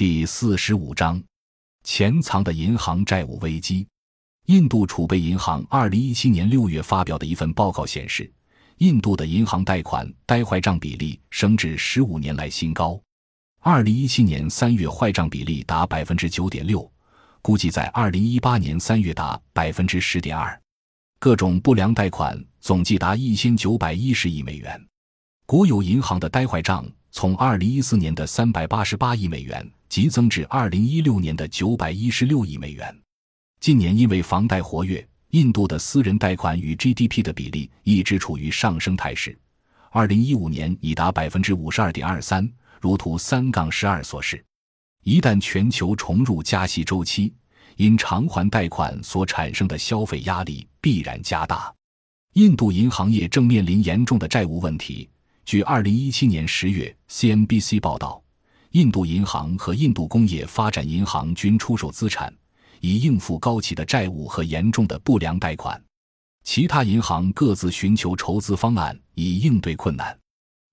第四十五章：潜藏的银行债务危机。印度储备银行二零一七年六月发表的一份报告显示，印度的银行贷款呆坏账比例升至十五年来新高。二零一七年三月坏账比例达百分之九点六，估计在二零一八年三月达百分之十点二。各种不良贷款总计达一千九百一十亿美元。国有银行的呆坏账从二零一四年的三百八十八亿美元急增至二零一六年的九百一十六亿美元。近年因为房贷活跃，印度的私人贷款与 GDP 的比例一直处于上升态势。二零一五年已达百分之五十二点二三，如图三杠十二所示。一旦全球重入加息周期，因偿还贷款所产生的消费压力必然加大。印度银行业正面临严重的债务问题。据二零一七年十月 CNBC 报道，印度银行和印度工业发展银行均出售资产。以应付高企的债务和严重的不良贷款，其他银行各自寻求筹资方案以应对困难。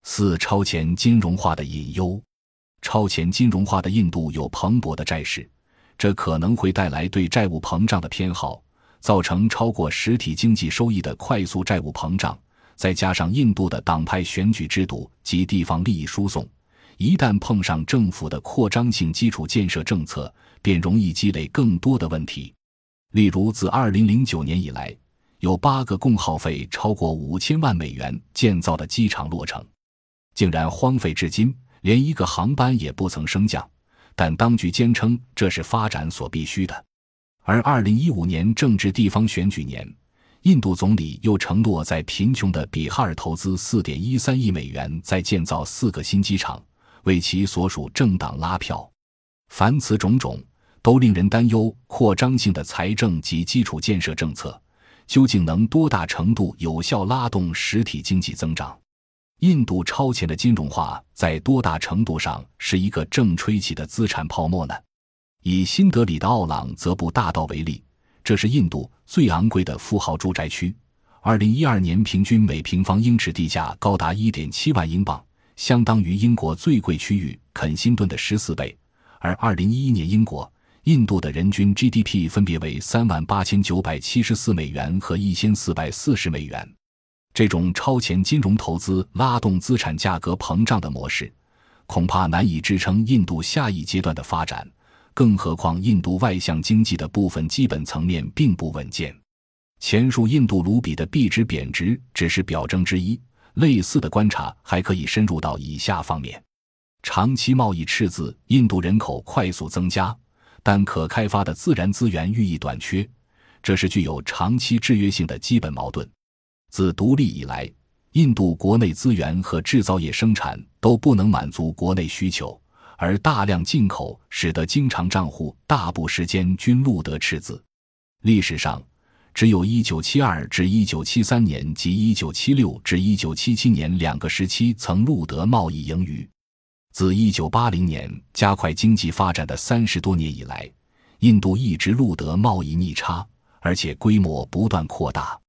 四、超前金融化的隐忧。超前金融化的印度有蓬勃的债市，这可能会带来对债务膨胀的偏好，造成超过实体经济收益的快速债务膨胀。再加上印度的党派选举制度及地方利益输送。一旦碰上政府的扩张性基础建设政策，便容易积累更多的问题。例如，自2009年以来，有八个共耗费超过五千万美元建造的机场落成，竟然荒废至今，连一个航班也不曾升降。但当局坚称这是发展所必须的。而2015年正值地方选举年，印度总理又承诺在贫穷的比哈尔投资4.13亿美元，再建造四个新机场。为其所属政党拉票，凡此种种都令人担忧。扩张性的财政及基础建设政策究竟能多大程度有效拉动实体经济增长？印度超前的金融化在多大程度上是一个正吹起的资产泡沫呢？以新德里的奥朗泽布大道为例，这是印度最昂贵的富豪住宅区，二零一二年平均每平方英尺地价高达一点七万英镑。相当于英国最贵区域肯辛顿的十四倍，而二零一一年英国、印度的人均 GDP 分别为三万八千九百七十四美元和一千四百四十美元。这种超前金融投资拉动资产价格膨胀的模式，恐怕难以支撑印度下一阶段的发展。更何况，印度外向经济的部分基本层面并不稳健。前述印度卢比的币值贬值只是表征之一。类似的观察还可以深入到以下方面：长期贸易赤字，印度人口快速增加，但可开发的自然资源愈益短缺，这是具有长期制约性的基本矛盾。自独立以来，印度国内资源和制造业生产都不能满足国内需求，而大量进口使得经常账户大部时间均录得赤字。历史上。只有一九七二至一九七三年及一九七六至一九七七年两个时期曾录得贸易盈余。自一九八零年加快经济发展的三十多年以来，印度一直录得贸易逆差，而且规模不断扩大。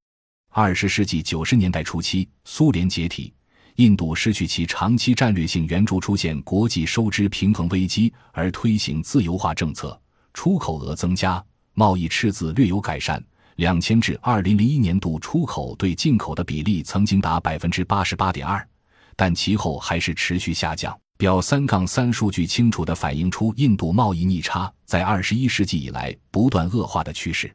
二十世纪九十年代初期，苏联解体，印度失去其长期战略性援助，出现国际收支平衡危机，而推行自由化政策，出口额增加，贸易赤字略有改善。两千至二零零一年度出口对进口的比例曾经达百分之八十八点二，但其后还是持续下降。表三杠三数据清楚地反映出印度贸易逆差在二十一世纪以来不断恶化的趋势。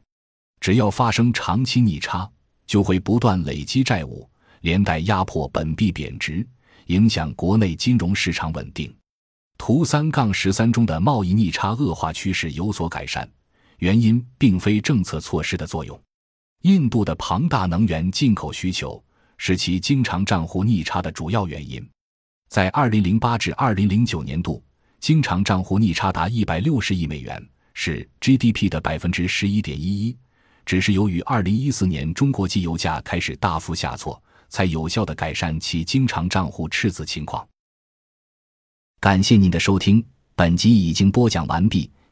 只要发生长期逆差，就会不断累积债务，连带压迫本币贬值，影响国内金融市场稳定。图三杠十三中的贸易逆差恶化趋势有所改善。原因并非政策措施的作用，印度的庞大能源进口需求是其经常账户逆差的主要原因。在二零零八至二零零九年度，经常账户逆差达一百六十亿美元，是 GDP 的百分之十一点一一。只是由于二零一四年中国机油价开始大幅下挫，才有效的改善其经常账户赤字情况。感谢您的收听，本集已经播讲完毕。